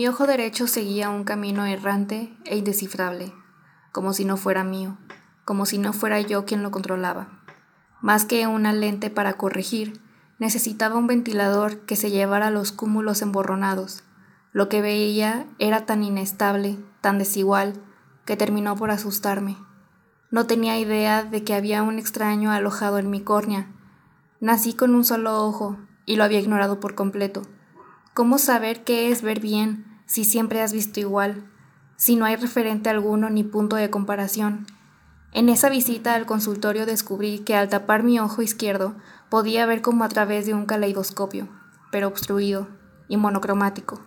Mi ojo derecho seguía un camino errante e indescifrable, como si no fuera mío, como si no fuera yo quien lo controlaba. Más que una lente para corregir, necesitaba un ventilador que se llevara los cúmulos emborronados. Lo que veía era tan inestable, tan desigual, que terminó por asustarme. No tenía idea de que había un extraño alojado en mi córnea. Nací con un solo ojo y lo había ignorado por completo. ¿Cómo saber qué es ver bien si siempre has visto igual, si no hay referente alguno ni punto de comparación? En esa visita al consultorio descubrí que al tapar mi ojo izquierdo podía ver como a través de un caleidoscopio, pero obstruido y monocromático,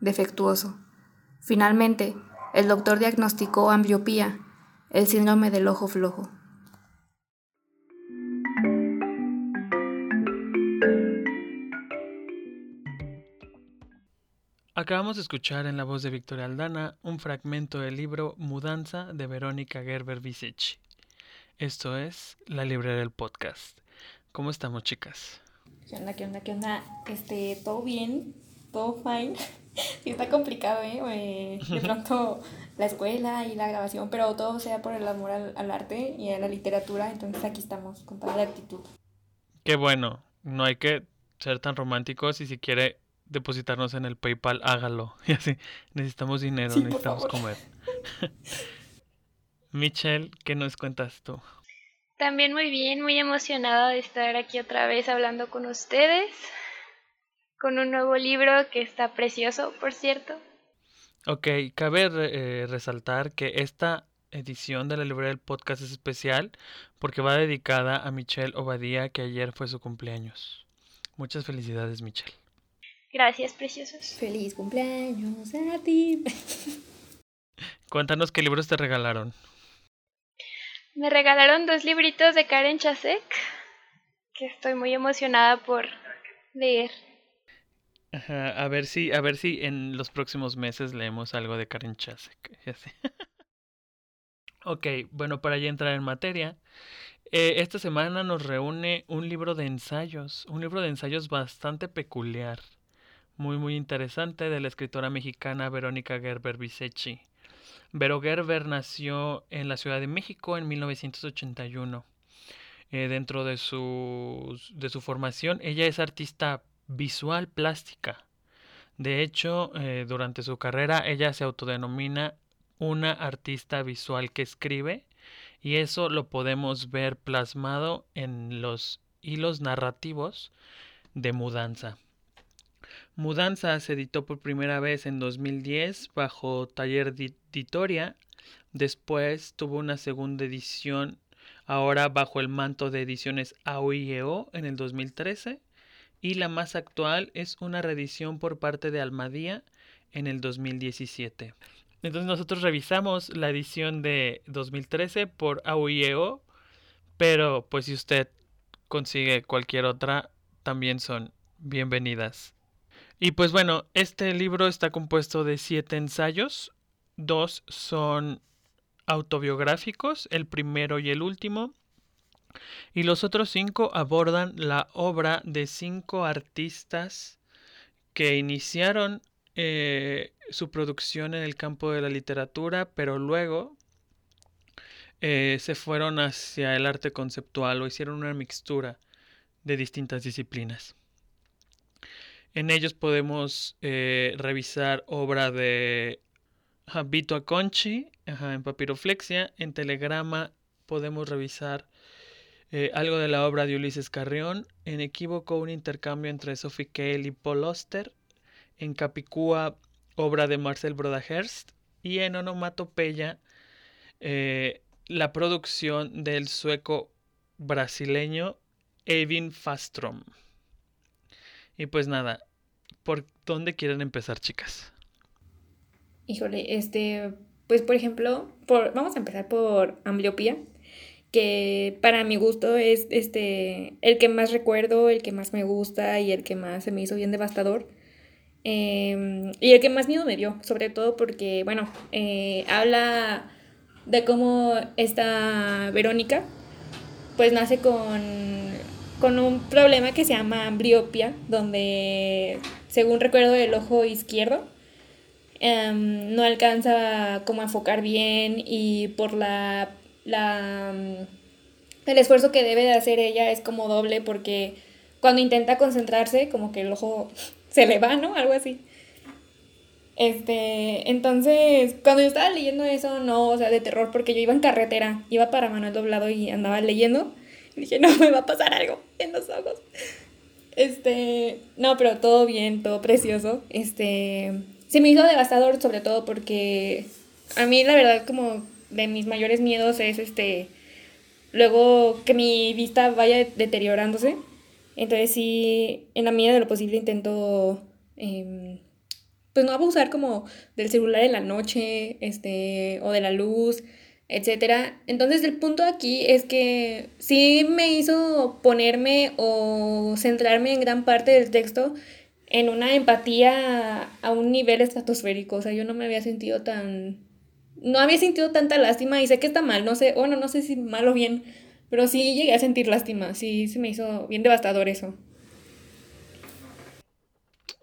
defectuoso. Finalmente, el doctor diagnosticó ambliopía el síndrome del ojo flojo. Acabamos de escuchar en la voz de Victoria Aldana un fragmento del libro Mudanza de Verónica Gerber Visechi. Esto es La Librería del Podcast. ¿Cómo estamos, chicas? ¿Qué onda, qué onda, qué onda? Este, todo bien, todo fine. Sí, está complicado, ¿eh? De pronto la escuela y la grabación, pero todo sea por el amor al, arte y a la literatura, entonces aquí estamos con toda la actitud. Qué bueno, no hay que ser tan románticos y si quiere depositarnos en el PayPal, hágalo. Y así, necesitamos dinero, necesitamos comer. Michelle, ¿qué nos cuentas tú? También muy bien, muy emocionada de estar aquí otra vez hablando con ustedes con un nuevo libro que está precioso, por cierto. Ok, cabe eh, resaltar que esta edición de la librería del podcast es especial porque va dedicada a Michelle Obadía, que ayer fue su cumpleaños. Muchas felicidades, Michelle. Gracias, preciosos. Feliz cumpleaños a ti. Cuéntanos qué libros te regalaron. Me regalaron dos libritos de Karen Chasek, que estoy muy emocionada por leer a ver si, a ver si en los próximos meses leemos algo de Karen Chasek. ok, bueno, para ya entrar en materia, eh, esta semana nos reúne un libro de ensayos, un libro de ensayos bastante peculiar, muy muy interesante de la escritora mexicana Verónica Gerber Visechi. Vero Gerber nació en la Ciudad de México en 1981. Eh, dentro de su, de su formación, ella es artista visual plástica. De hecho, eh, durante su carrera ella se autodenomina una artista visual que escribe y eso lo podemos ver plasmado en los hilos narrativos de Mudanza. Mudanza se editó por primera vez en 2010 bajo Taller Editoria. Después tuvo una segunda edición ahora bajo el manto de ediciones AOIEO en el 2013 y la más actual es una reedición por parte de Almadía en el 2017. Entonces nosotros revisamos la edición de 2013 por AUIEO, pero pues si usted consigue cualquier otra, también son bienvenidas. Y pues bueno, este libro está compuesto de siete ensayos, dos son autobiográficos, el primero y el último, y los otros cinco abordan la obra de cinco artistas que iniciaron eh, su producción en el campo de la literatura, pero luego eh, se fueron hacia el arte conceptual o hicieron una mixtura de distintas disciplinas. En ellos podemos eh, revisar obra de Vito Aconchi en papiroflexia. En telegrama podemos revisar eh, algo de la obra de Ulises Carrión, en Equívoco un intercambio entre Sophie Cale y Paul Oster, en Capicúa obra de Marcel Brodahurst y en Onomatopeya eh, la producción del sueco brasileño Evin Fastrom. Y pues nada, ¿por dónde quieren empezar, chicas? Híjole, este, pues por ejemplo, por, vamos a empezar por ambliopía que para mi gusto es este el que más recuerdo, el que más me gusta y el que más se me hizo bien devastador. Em, y el que más miedo me dio, sobre todo porque, bueno, eh, habla de cómo esta Verónica, pues nace con, con un problema que se llama ambliopia, donde, según recuerdo, el ojo izquierdo em, no alcanza como a enfocar bien y por la, la el esfuerzo que debe de hacer ella es como doble porque cuando intenta concentrarse como que el ojo se le va, ¿no? Algo así. Este, entonces, cuando yo estaba leyendo eso, no, o sea, de terror, porque yo iba en carretera, iba para Manuel Doblado y andaba leyendo, dije, no, me va a pasar algo en los ojos. Este, no, pero todo bien, todo precioso. Este, se me hizo devastador sobre todo porque a mí la verdad como de mis mayores miedos es este, luego que mi vista vaya deteriorándose. Entonces sí, en la medida de lo posible intento, eh, pues no abusar como del celular en la noche, este, o de la luz, etcétera. Entonces el punto aquí es que sí me hizo ponerme o centrarme en gran parte del texto en una empatía a un nivel estratosférico. O sea, yo no me había sentido tan... No había sentido tanta lástima y sé que está mal, no sé, bueno, no sé si mal o bien, pero sí llegué a sentir lástima, sí, se me hizo bien devastador eso.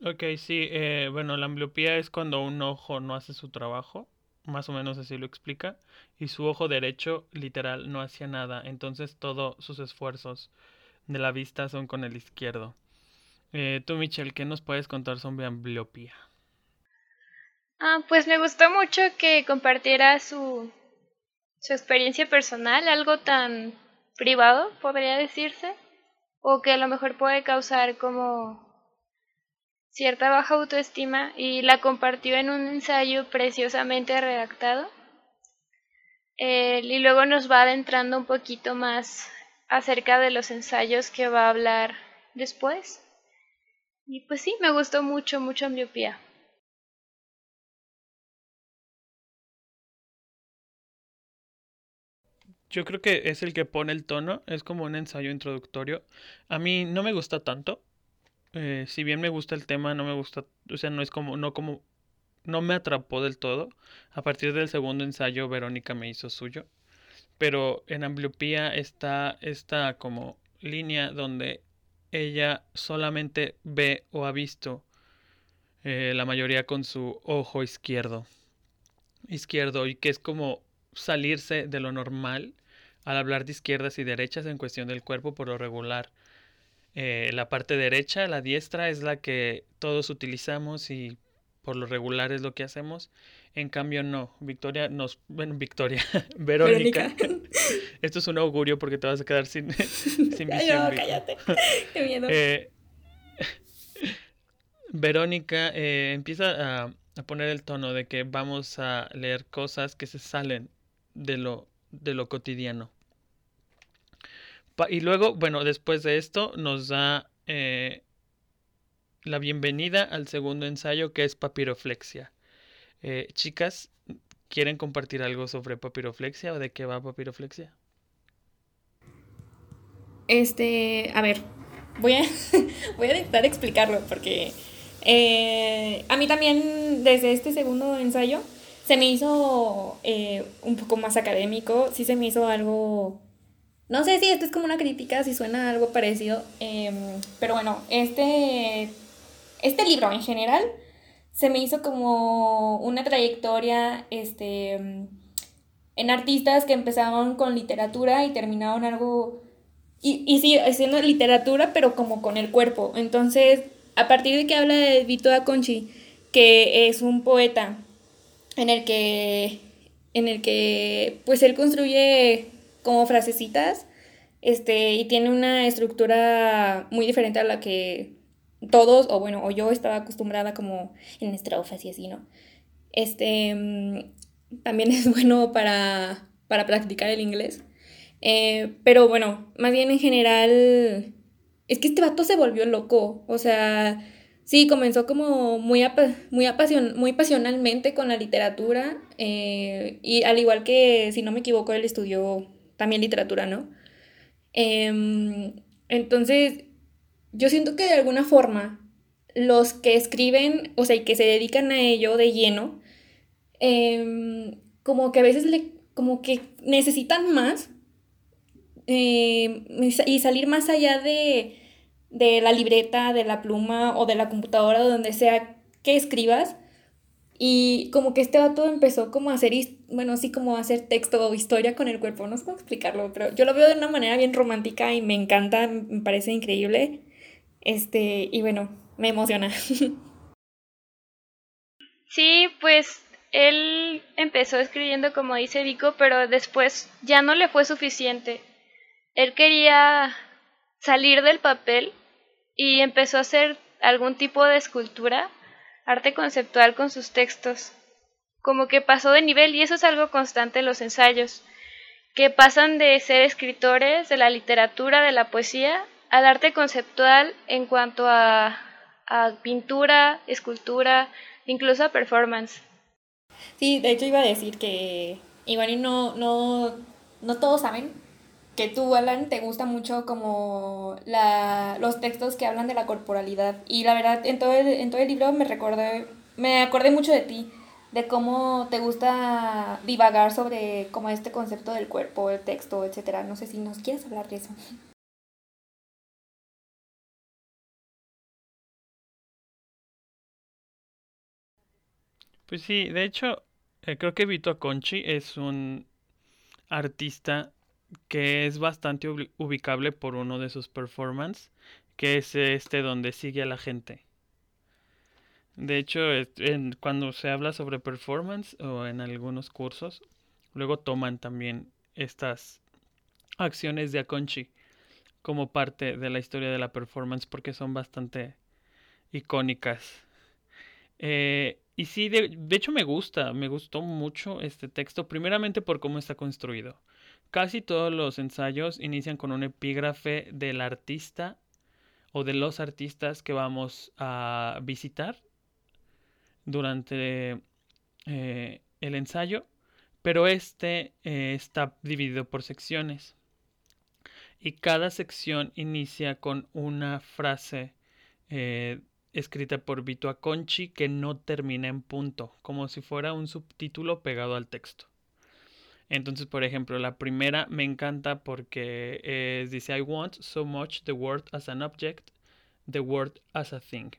Ok, sí, eh, bueno, la ambliopía es cuando un ojo no hace su trabajo, más o menos así lo explica, y su ojo derecho literal no hacía nada, entonces todos sus esfuerzos de la vista son con el izquierdo. Eh, tú, Michelle, ¿qué nos puedes contar sobre ambliopía? Ah, pues me gustó mucho que compartiera su, su experiencia personal, algo tan privado, podría decirse, o que a lo mejor puede causar como cierta baja autoestima y la compartió en un ensayo preciosamente redactado. y luego nos va adentrando un poquito más acerca de los ensayos que va a hablar después. Y pues sí, me gustó mucho, mucho ambliopía. Yo creo que es el que pone el tono, es como un ensayo introductorio. A mí no me gusta tanto. Eh, si bien me gusta el tema, no me gusta, o sea, no es como, no como, no me atrapó del todo. A partir del segundo ensayo, Verónica me hizo suyo. Pero en ambliopía está esta como línea donde ella solamente ve o ha visto eh, la mayoría con su ojo izquierdo. Izquierdo y que es como salirse de lo normal al hablar de izquierdas y derechas en cuestión del cuerpo por lo regular. Eh, la parte derecha, la diestra, es la que todos utilizamos y por lo regular es lo que hacemos. En cambio, no. Victoria nos. Bueno, Victoria. Verónica. Esto es un augurio porque te vas a quedar sin, sin visión. cállate. Qué miedo. Eh, Verónica eh, empieza a, a, poner el tono de que vamos a leer cosas que se salen de lo, de lo cotidiano. Y luego, bueno, después de esto nos da eh, la bienvenida al segundo ensayo que es papiroflexia. Eh, chicas, ¿quieren compartir algo sobre papiroflexia o de qué va papiroflexia? Este, a ver, voy a, voy a intentar explicarlo porque eh, a mí también desde este segundo ensayo se me hizo un poco más académico, sí se me hizo algo... No sé si esto es como una crítica, si suena algo parecido, em, pero bueno, este, este libro en general se me hizo como una trayectoria este, en artistas que empezaron con literatura y terminaron algo... Y, y sí, haciendo literatura, pero como con el cuerpo. Entonces, a partir de que habla de Vito Conchi, que es un poeta en el que, en el que pues él construye como frasecitas este, y tiene una estructura muy diferente a la que todos, o bueno, o yo estaba acostumbrada como en estrofas y así, ¿no? Este, mm, también es bueno para, para practicar el inglés. Eh, pero bueno, más bien en general, es que este vato se volvió loco, o sea, Sí, comenzó como muy, muy, muy pasionalmente con la literatura eh, y al igual que, si no me equivoco, él estudió también literatura, ¿no? Em, entonces, yo siento que de alguna forma los que escriben, o sea, y que se dedican a ello de lleno, em, como que a veces le, como que necesitan más em, y salir más allá de de la libreta, de la pluma o de la computadora, donde sea que escribas. Y como que este vato empezó como a hacer, bueno, así como a hacer texto o historia con el cuerpo, no sé cómo explicarlo, pero yo lo veo de una manera bien romántica y me encanta, me parece increíble. Este, y bueno, me emociona. Sí, pues él empezó escribiendo como dice Vico, pero después ya no le fue suficiente. Él quería salir del papel y empezó a hacer algún tipo de escultura, arte conceptual con sus textos. Como que pasó de nivel y eso es algo constante en los ensayos, que pasan de ser escritores de la literatura, de la poesía, al arte conceptual en cuanto a, a pintura, escultura, incluso a performance. Sí, de hecho iba a decir que igual y no, no, no todos saben que tú, Alan, te gusta mucho como la, los textos que hablan de la corporalidad. Y la verdad, en todo el, en todo el libro me recordé, me acordé mucho de ti, de cómo te gusta divagar sobre como este concepto del cuerpo, el texto, etcétera. No sé si nos quieres hablar de eso. Pues sí, de hecho, eh, creo que Vito Conchi es un artista que es bastante ubicable por uno de sus performances, que es este donde sigue a la gente. De hecho, cuando se habla sobre performance o en algunos cursos, luego toman también estas acciones de Aconchi como parte de la historia de la performance porque son bastante icónicas. Eh, y sí, de, hecho me gusta, me gustó mucho este texto, primeramente por cómo está construido. Casi todos los ensayos inician con un epígrafe del artista o de los artistas que vamos a visitar durante eh, el ensayo, pero este eh, está dividido por secciones. Y cada sección inicia con una frase eh, escrita por Vito Aconchi que no termina en punto, como si fuera un subtítulo pegado al texto. Entonces, por ejemplo, la primera me encanta porque dice I want so much the word as an object, the word as a thing.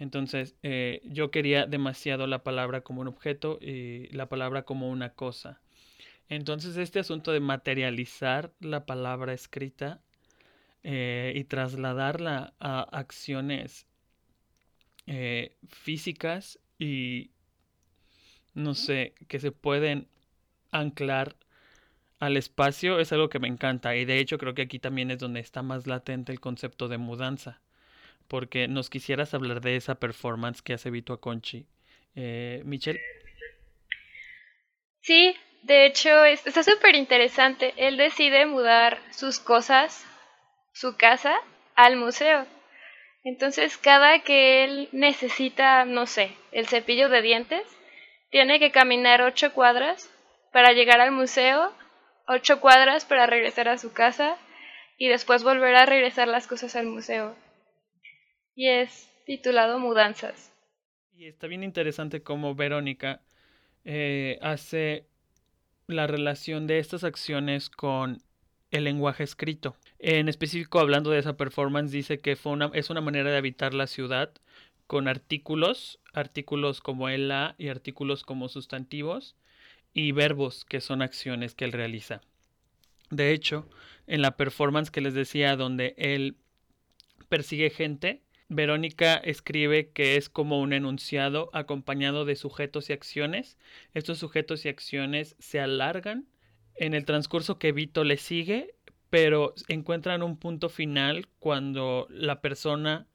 Entonces, eh, yo quería demasiado la palabra como un objeto y la palabra como una cosa. Entonces, este asunto de materializar la palabra escrita eh, y trasladarla a acciones eh, físicas y, no sé, que se pueden anclar al espacio es algo que me encanta y de hecho creo que aquí también es donde está más latente el concepto de mudanza porque nos quisieras hablar de esa performance que hace Vito Conchi. Eh, Michelle. Sí, de hecho está súper interesante. Él decide mudar sus cosas, su casa, al museo. Entonces, cada que él necesita, no sé, el cepillo de dientes, tiene que caminar ocho cuadras para llegar al museo, ocho cuadras para regresar a su casa y después volver a regresar las cosas al museo. Y es titulado Mudanzas. Y está bien interesante cómo Verónica eh, hace la relación de estas acciones con el lenguaje escrito. En específico, hablando de esa performance, dice que fue una, es una manera de habitar la ciudad con artículos, artículos como el la y artículos como sustantivos y verbos que son acciones que él realiza. De hecho, en la performance que les decía donde él persigue gente, Verónica escribe que es como un enunciado acompañado de sujetos y acciones. Estos sujetos y acciones se alargan en el transcurso que Vito le sigue, pero encuentran un punto final cuando la persona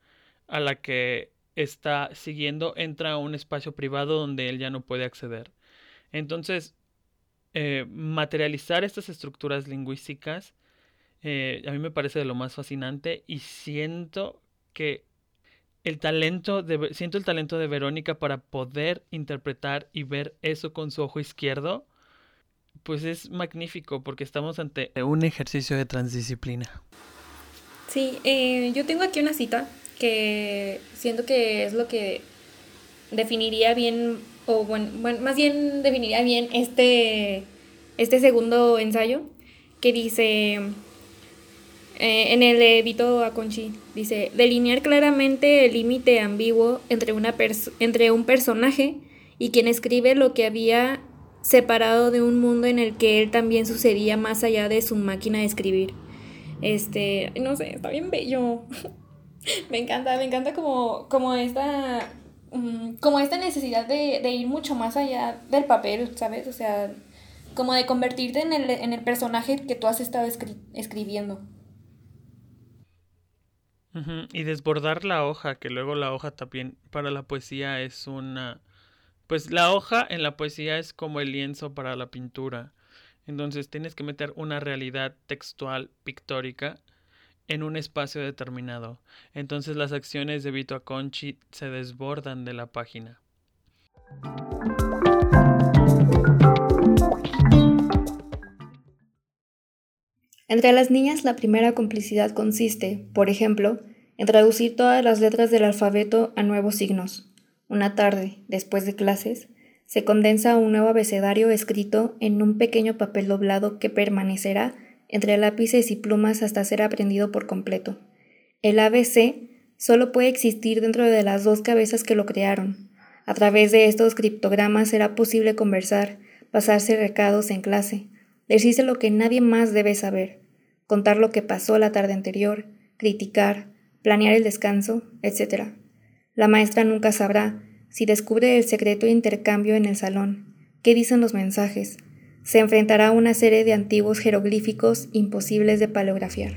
a la que está siguiendo entra a un espacio privado donde él ya no puede acceder. Entonces, eh, materializar estas estructuras lingüísticas eh, a mí me parece de lo más fascinante y siento que el talento de, siento el talento de Verónica para poder interpretar y ver eso con su ojo izquierdo pues es magnífico porque estamos ante un ejercicio de transdisciplina. Sí, eh, yo tengo aquí una cita que siento que es lo que definiría bien, o bueno, más bien definiría bien este, este segundo ensayo, que dice, eh, en el de Vito Aconchi, dice, delinear claramente el límite ambiguo entre, una entre un personaje y quien escribe lo que había separado de un mundo en el que él también sucedía más allá de su máquina de escribir. Este, no sé, está bien bello. me encanta, me encanta como, como esta como esta necesidad de, de, ir mucho más allá del papel, ¿sabes? O sea, como de convertirte en el, en el personaje que tú has estado escribiendo. Y desbordar la hoja, que luego la hoja también para la poesía es una... Pues la hoja en la poesía es como el lienzo para la pintura. Entonces tienes que meter una realidad textual, pictórica, en un espacio determinado. Entonces las acciones de Vito Aconchi se desbordan de la página. Entre las niñas la primera complicidad consiste, por ejemplo, en traducir todas las letras del alfabeto a nuevos signos. Una tarde, después de clases, se condensa un nuevo abecedario escrito en un pequeño papel doblado que permanecerá entre lápices y plumas hasta ser aprendido por completo. El ABC solo puede existir dentro de las dos cabezas que lo crearon. A través de estos criptogramas será posible conversar, pasarse recados en clase, decirse lo que nadie más debe saber, contar lo que pasó la tarde anterior, criticar, planear el descanso, etc. La maestra nunca sabrá si descubre el secreto de intercambio en el salón, qué dicen los mensajes, se enfrentará a una serie de antiguos jeroglíficos imposibles de paleografiar.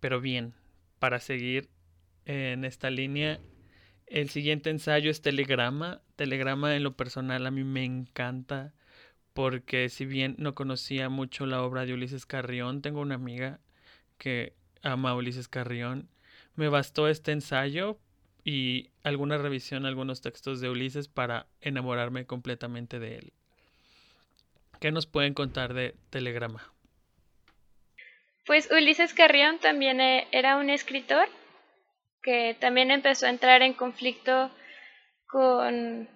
Pero bien, para seguir en esta línea, el siguiente ensayo es Telegrama. Telegrama en lo personal a mí me encanta porque si bien no conocía mucho la obra de Ulises Carrión, tengo una amiga que ama Ulises Carrión. Me bastó este ensayo y alguna revisión, algunos textos de Ulises para enamorarme completamente de él. ¿Qué nos pueden contar de Telegrama? Pues Ulises Carrión también e, era un escritor que también empezó a entrar en conflicto con,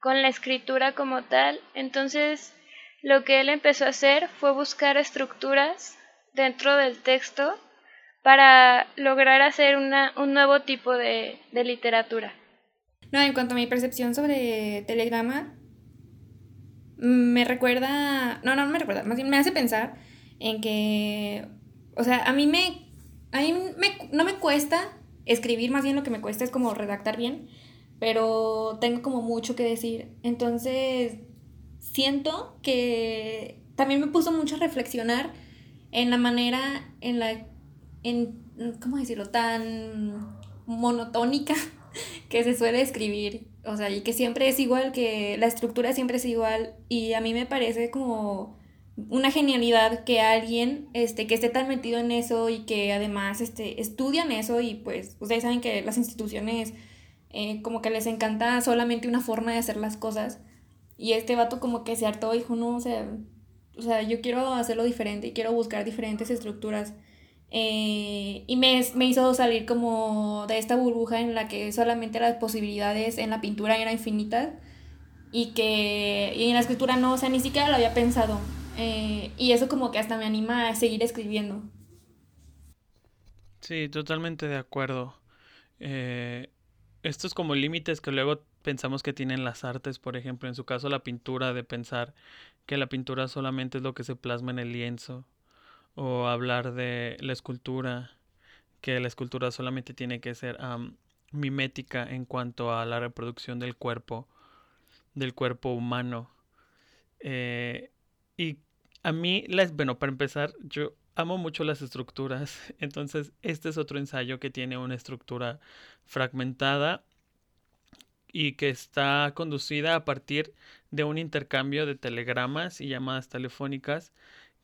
con la escritura como tal. Entonces, lo que él empezó a hacer fue buscar estructuras dentro del texto para lograr hacer una, un nuevo tipo de, de literatura. No, en cuanto a mi percepción sobre Telegrama, me recuerda, no, no, no me recuerda, más bien me hace pensar en que o sea, a mí me, a mí me, no me cuesta escribir, más bien lo que me cuesta es como redactar bien, pero tengo como mucho que decir. Entonces, siento que también me puso mucho a reflexionar en la manera en la, en, ¿cómo decirlo?, tan monotónica que se suele escribir. O sea, y que siempre es igual, que la estructura siempre es igual. Y a mí me parece como una genialidad que alguien este, que esté tan metido en eso y que además este, estudian eso y pues ustedes saben que las instituciones eh, como que les encanta solamente una forma de hacer las cosas y este vato como que se hartó y dijo, no, o sea, o sea, yo quiero hacerlo diferente y quiero buscar diferentes estructuras. Eh, y me, me hizo salir como de esta burbuja en la que solamente las posibilidades en la pintura eran infinitas y que y en la escritura no, o sea, ni siquiera lo había pensado. Eh, y eso como que hasta me anima a seguir escribiendo. Sí, totalmente de acuerdo. Eh, estos como límites que luego pensamos que tienen las artes, por ejemplo, en su caso la pintura, de pensar que la pintura solamente es lo que se plasma en el lienzo, o hablar de la escultura, que la escultura solamente tiene que ser mimética en cuanto a la reproducción del cuerpo, del cuerpo humano. Eh, y a mí, las, bueno, para empezar, yo amo mucho las estructuras. Entonces, este es otro ensayo que tiene una estructura fragmentada y que está conducida a partir de un intercambio de telegramas y llamadas telefónicas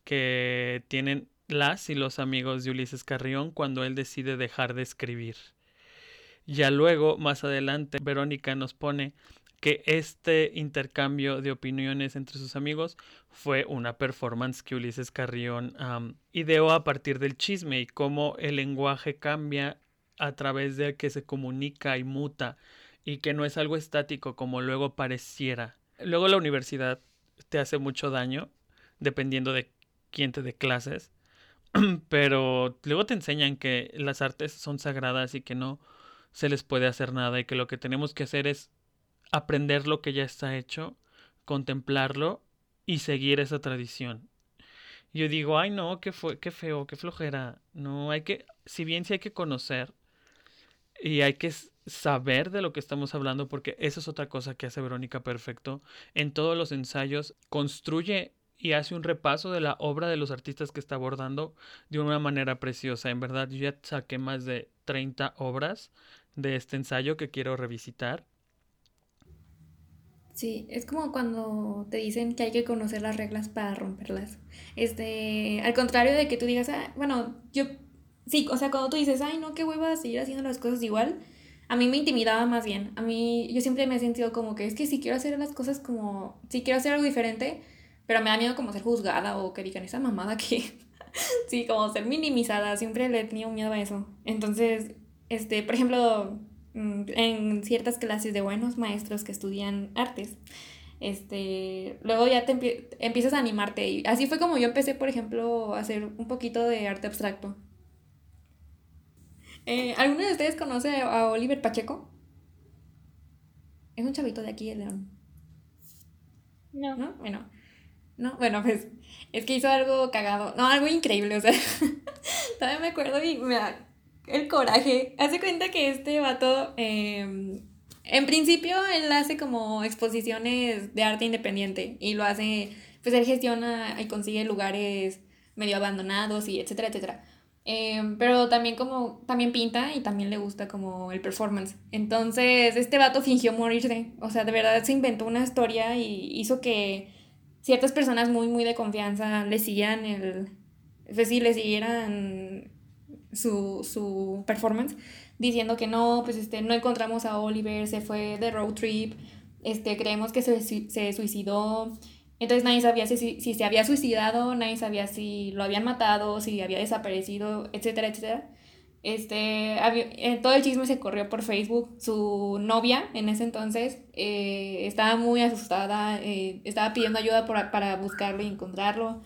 que tienen las y los amigos de Ulises Carrión cuando él decide dejar de escribir. Ya luego, más adelante, Verónica nos pone que este intercambio de opiniones entre sus amigos fue una performance que Ulises Carrión ideó a partir del chisme y cómo el lenguaje cambia a través de que se comunica y muta y que no es algo estático como luego pareciera. Luego la universidad te hace mucho daño dependiendo de quien te dé clases, pero luego te enseñan que las artes son sagradas y que no se les puede hacer nada y que lo que tenemos que hacer es aprender lo que ya está hecho, contemplarlo y seguir esa tradición. Yo digo, ay no, qué, fue, qué feo, qué flojera. No, hay que, si bien sí hay que conocer y hay que saber de lo que estamos hablando, porque eso es otra cosa que hace Verónica Perfecto. En todos los ensayos construye y hace un repaso de la obra de los artistas que está abordando de una manera preciosa. En verdad, yo ya saqué más de 30 obras de este ensayo que quiero revisitar. Sí, es como cuando te dicen que hay que conocer las reglas para romperlas. Este, al contrario de que tú digas, ah, bueno, yo, sí, o sea, cuando tú dices, ay, no, qué hueva seguir haciendo las cosas igual, a mí me intimidaba más bien. A mí, yo siempre me he sentido como que es que si quiero hacer las cosas como, si quiero hacer algo diferente, pero me da miedo como ser juzgada o que digan esa mamada que, sí, como ser minimizada, siempre le he tenido miedo a eso. Entonces, este, por ejemplo, mm, en ciertas clases de buenos maestros que estudian artes, este, luego ya te empiezas a animarte. Y así fue como yo empecé, por ejemplo, a hacer un poquito de arte abstracto. Eh, ¿Alguno de ustedes conoce a Oliver Pacheco? Es un chavito de aquí, de León. No. ¿No? Bueno. No, bueno, pues es que hizo algo cagado. No, algo increíble, o sea. todavía me acuerdo y me da el coraje. Hace cuenta que este vato, eh, en principio, él hace como exposiciones de arte independiente y lo hace, pues él gestiona y consigue lugares medio abandonados y etcétera, etcétera. Em, pero también como, también pinta y también le gusta como el performance. Entonces, este vato fingió morirse. O sea, de verdad se inventó una historia y hizo que ciertas personas muy, muy de confianza le siguieran el... Es decir, le siguieran su, su performance diciendo que no, pues este, no encontramos a Oliver, se fue de road trip, este, creemos que se, se suicidó. Entonces nadie sabía si, si, se había suicidado, nadie sabía si lo habían matado, si había desaparecido, etcétera, etcétera. Este, eh, todo el chisme se corrió por Facebook. Su novia en ese entonces eh, estaba muy asustada, eh, estaba pidiendo ayuda para buscarlo y encontrarlo.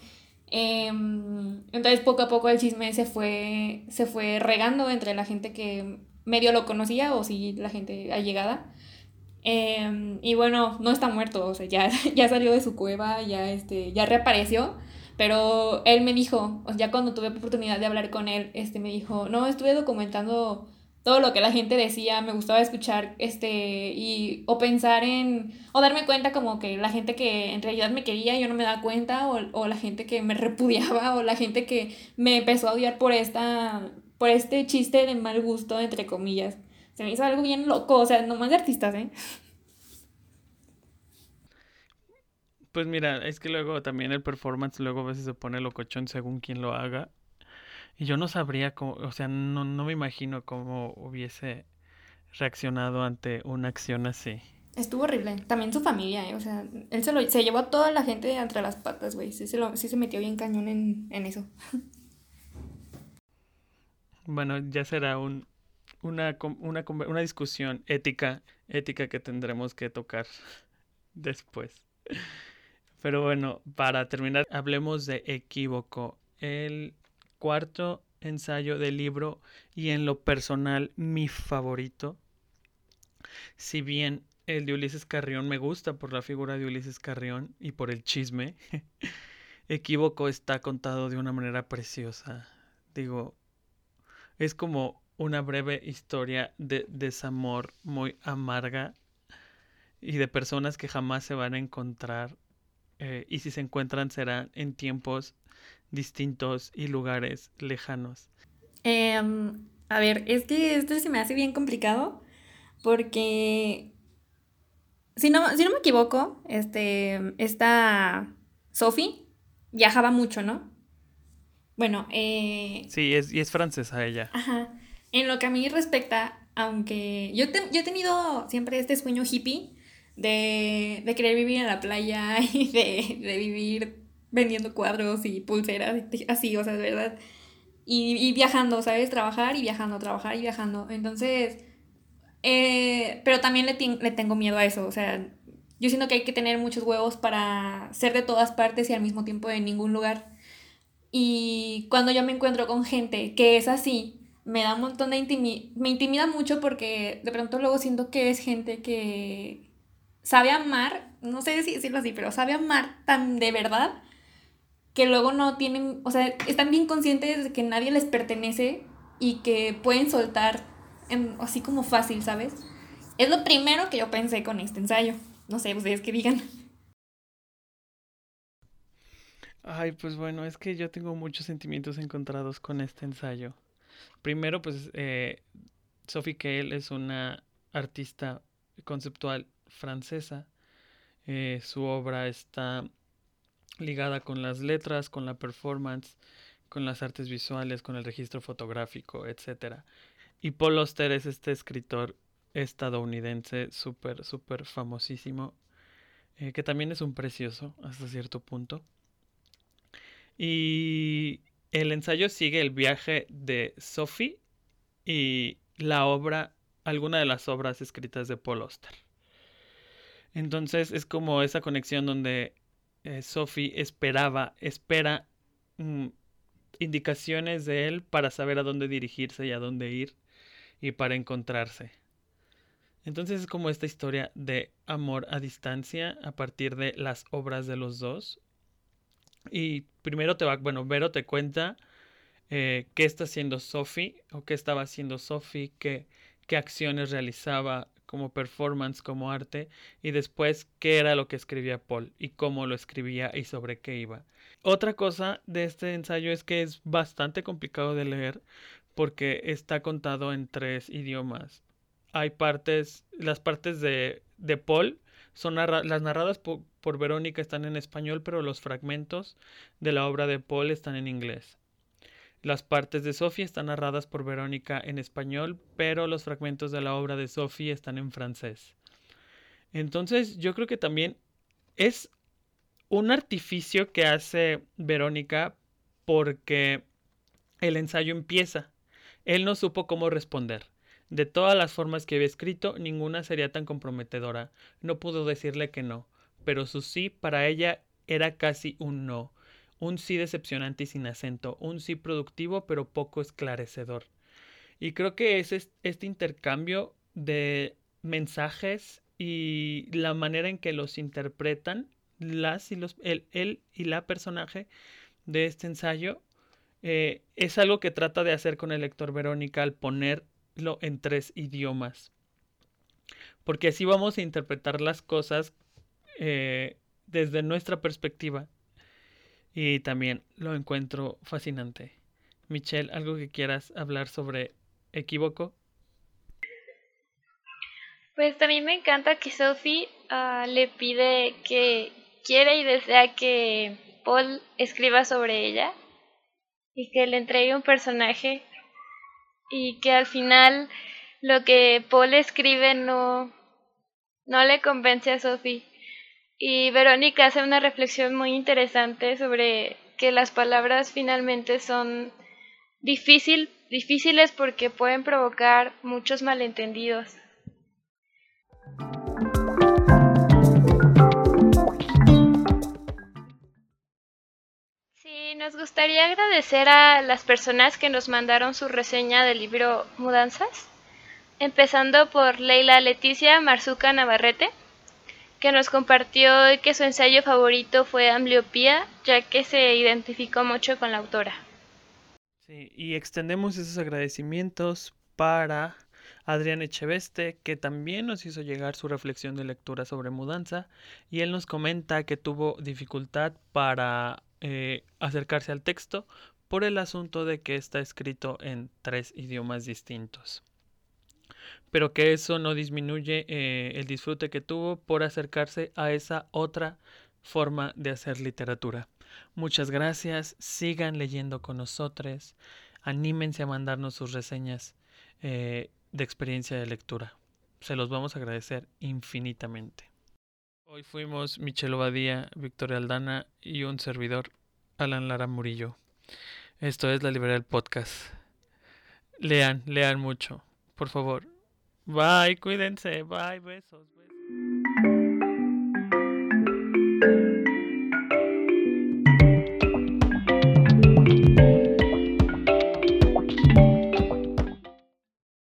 Em, entonces poco a poco el chisme se fue, se fue regando entre la gente que medio lo conocía o si la gente allegada. Em, y bueno, no está muerto, o sea, ya, ya salió de su cueva, ya, este, ya reapareció. Pero él me dijo, ya cuando tuve oportunidad de hablar con él, este, me dijo, no, estuve documentando todo lo que la gente decía, me gustaba escuchar, este, y, o pensar en, o darme cuenta como que la gente que en realidad me quería, yo no me daba cuenta, o, o la gente que me repudiaba, o la gente que me empezó a odiar por esta, por este chiste de mal gusto, entre comillas. Se me hizo algo bien loco, o sea, nomás de artistas, ¿eh? Pues mira, es que luego también el performance luego a veces se pone locochón según quien lo haga. Y yo no sabría cómo, o sea, no, no me imagino cómo hubiese reaccionado ante una acción así. Estuvo horrible. También su familia, ¿eh? O sea, él se, lo, se llevó a toda la gente entre las patas, güey. Sí, se lo, sí se metió bien cañón en, en eso. Bueno, ya será un, una, una, una discusión ética, ética que tendremos que tocar después. Pero bueno, para terminar, hablemos de equívoco. El cuarto ensayo del libro y en lo personal mi favorito. Si bien el de Ulises Carrión me gusta por la figura de Ulises Carrión y por el chisme, Equívoco está contado de una manera preciosa. Digo, es como una breve historia de desamor muy amarga y de personas que jamás se van a encontrar eh, y si se encuentran serán en tiempos distintos y lugares lejanos. Em, a ver, es que esto se me hace bien complicado porque, si no, si no me equivoco, este, esta Sophie viajaba mucho, ¿no? Bueno, eh... Sí, es, y es francesa ella. Ajá. En lo que a mí respecta, aunque yo, yo he tenido siempre este sueño hippie de, de querer vivir en la playa y de, de vivir vendiendo cuadros y pulseras, así, o sea, de verdad. Y, y, viajando, ¿sabes? Trabajar y viajando, trabajar y viajando. Entonces, eh, pero también le, le tengo miedo a eso, o sea, yo siento que hay que tener muchos huevos para ser de todas partes y al mismo tiempo en ningún lugar. Y cuando yo me encuentro con gente que es así, me da un montón de intimidad, me intimida mucho porque de pronto luego siento que es gente que sabe amar, no sé si decirlo así, pero sabe amar tan de verdad que luego no tienen, o sea, están bien conscientes de que nadie les pertenece y que pueden soltar así como fácil, ¿sabes? Es lo primero que yo pensé con este ensayo. No sé, ustedes que digan. Ay, pues bueno, es que yo tengo muchos sentimientos encontrados con este ensayo. Primero, pues eh, Sophie Kael es una artista conceptual francesa. Eh, su obra está ligada con las letras, con la performance, con las artes visuales, con el registro fotográfico, etc. Y Paul Auster es este escritor estadounidense súper, súper famosísimo, eh, que también es un precioso hasta cierto punto. Y el ensayo sigue el viaje de Sophie y la obra, alguna de las obras escritas de Paul Auster. Entonces es como esa conexión donde eh, Sophie esperaba, espera mm, indicaciones de él para saber a dónde dirigirse y a dónde ir y para encontrarse. Entonces es como esta historia de amor a distancia a partir de las obras de los dos. Y primero te va, bueno, Vero te cuenta eh, qué está haciendo Sophie o qué estaba haciendo Sophie, qué, qué acciones realizaba como performance, como arte, y después qué era lo que escribía Paul y cómo lo escribía y sobre qué iba. Otra cosa de este ensayo es que es bastante complicado de leer porque está contado en tres idiomas. Hay partes, las partes de, de Paul son las narradas por, Verónica están en español, pero los fragmentos de la obra de Paul están en inglés. Las partes de Sophie están narradas por Verónica en español, pero los fragmentos de la obra de Sophie están en francés. Entonces, yo creo que también es un artificio que hace Verónica porque el ensayo empieza. Él no supo cómo responder. De todas las formas que había escrito, ninguna sería tan comprometedora. No pudo decirle que no, pero su sí para ella era casi un no un sí decepcionante y sin acento, un sí productivo pero poco esclarecedor. Y creo que es este intercambio de mensajes y la manera en que los interpretan las y los, él, y la personaje de este ensayo eh, es algo que trata de hacer con el lector Verónica al ponerlo en tres idiomas. Porque así vamos a interpretar las cosas eh, desde nuestra perspectiva y también lo encuentro fascinante. Michelle, ¿algo que quieras hablar sobre Equívoco? Pues también me encanta que Sophie ah, le pide que quiere y desea que Paul escriba sobre ella y que le entregue un personaje y que al final lo que Paul escribe no, no le convence a Sophie y Verónica hace una reflexión muy interesante sobre que las palabras finalmente son difícil, difíciles porque pueden provocar muchos malentendidos. Nos gustaría agradecer a las personas que nos mandaron su reseña del libro Mudanzas, empezando por Leila Leticia Marzuca Navarrete que nos compartió que su ensayo favorito fue Ambliopía, ya que se identificó mucho con la autora. Sí, y extendemos esos agradecimientos para Adrián Echeveste, que también nos hizo llegar su reflexión de lectura sobre mudanza, y él nos comenta que tuvo dificultad para eh, acercarse al texto por el asunto de que está escrito en tres idiomas distintos pero que eso no disminuye eh, el disfrute que tuvo por acercarse a esa otra forma de hacer literatura. Muchas gracias, sigan leyendo con nosotros, anímense a mandarnos sus reseñas eh, de experiencia de lectura. Se los vamos a agradecer infinitamente. Hoy fuimos Michelle Obadía, Victoria Aldana y un servidor, Alan Lara Murillo. Esto es la librería del podcast. Lean, lean mucho, por favor. Bye, cuídense. Bye, besos. besos.